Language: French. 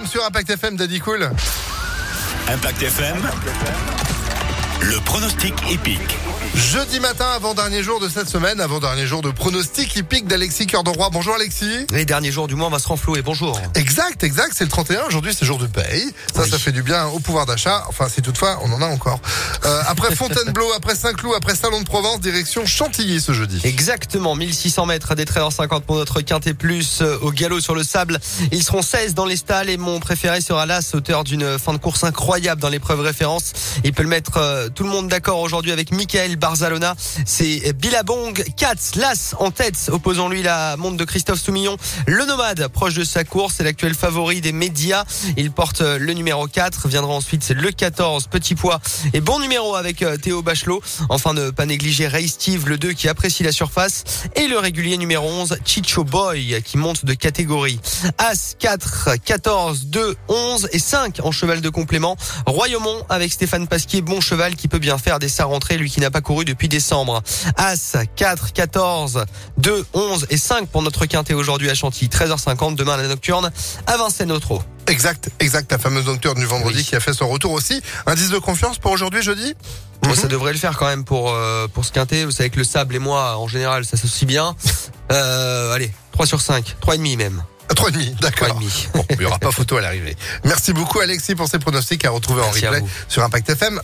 FM sur Impact FM, Daddy Cool. Impact FM. Le pronostic épique. Jeudi matin, avant-dernier jour de cette semaine, avant-dernier jour de pronostic hippique d'Alexis Cœur de Roi. Bonjour Alexis. Les derniers jours du mois, on va se renflouer. Bonjour. Exact, exact, c'est le 31. Aujourd'hui, c'est jour de paye. Ça, Oui. ça fait du bien au pouvoir d'achat. Enfin, si toutefois, on en a encore. Euh, après Fontainebleau, après Saint-Cloud, après Salon de Provence, direction Chantilly ce jeudi. Exactement, 1600 mètres à des 13h50 pour notre quintet plus euh, au galop sur le sable. Ils seront 16 dans les stalles et mon préféré sera l'As, auteur d'une fin de course incroyable dans l'épreuve référence. Il peut le mettre euh, tout le monde d'accord aujourd'hui avec Michael Barzalona. C'est Billabong, Katz, l'As en tête, opposant lui la montre de Christophe Soumillon. Le nomade, proche de sa course, c'est l'actuel favori des médias. Il porte le numéro 4. Viendra ensuite le 14, Petit Poids et bon numéro avec euh, Théo Bachelot. Enfin, ne pas négliger Ray Steve, le 2 qui apprécie la surface. Et le régulier numéro 11, Chicho Boy, qui monte de catégorie. As 4, 14, 2, 11 et 5 en cheval de complément. Royaumont avec Stéphane Pasquier, bon cheval qui peut bien faire dès sa rentrée, lui qui n'a pas couru depuis décembre. As 4, 14, 2, 11 et 5 pour notre quintet aujourd'hui à Chantilly. 13h50, demain à la nocturne à Vincennes Autreau. Exact, exact. La fameuse nocturne du vendredi Oui. qui a fait son retour aussi. Indice de confiance pour aujourd'hui, jeudi? Bon, ça devrait le faire quand même pour euh, pour ce quintet. Vous savez que le sable et moi, en général, ça s'associe bien. Euh, allez, 3 sur 5, 3,5 même. À 3,5, d'accord. 3,5. Bon, il n'y aura pas photo à l'arrivée. Merci beaucoup Alexis pour ces pronostics à retrouver en Merci à replay sur Impact FM.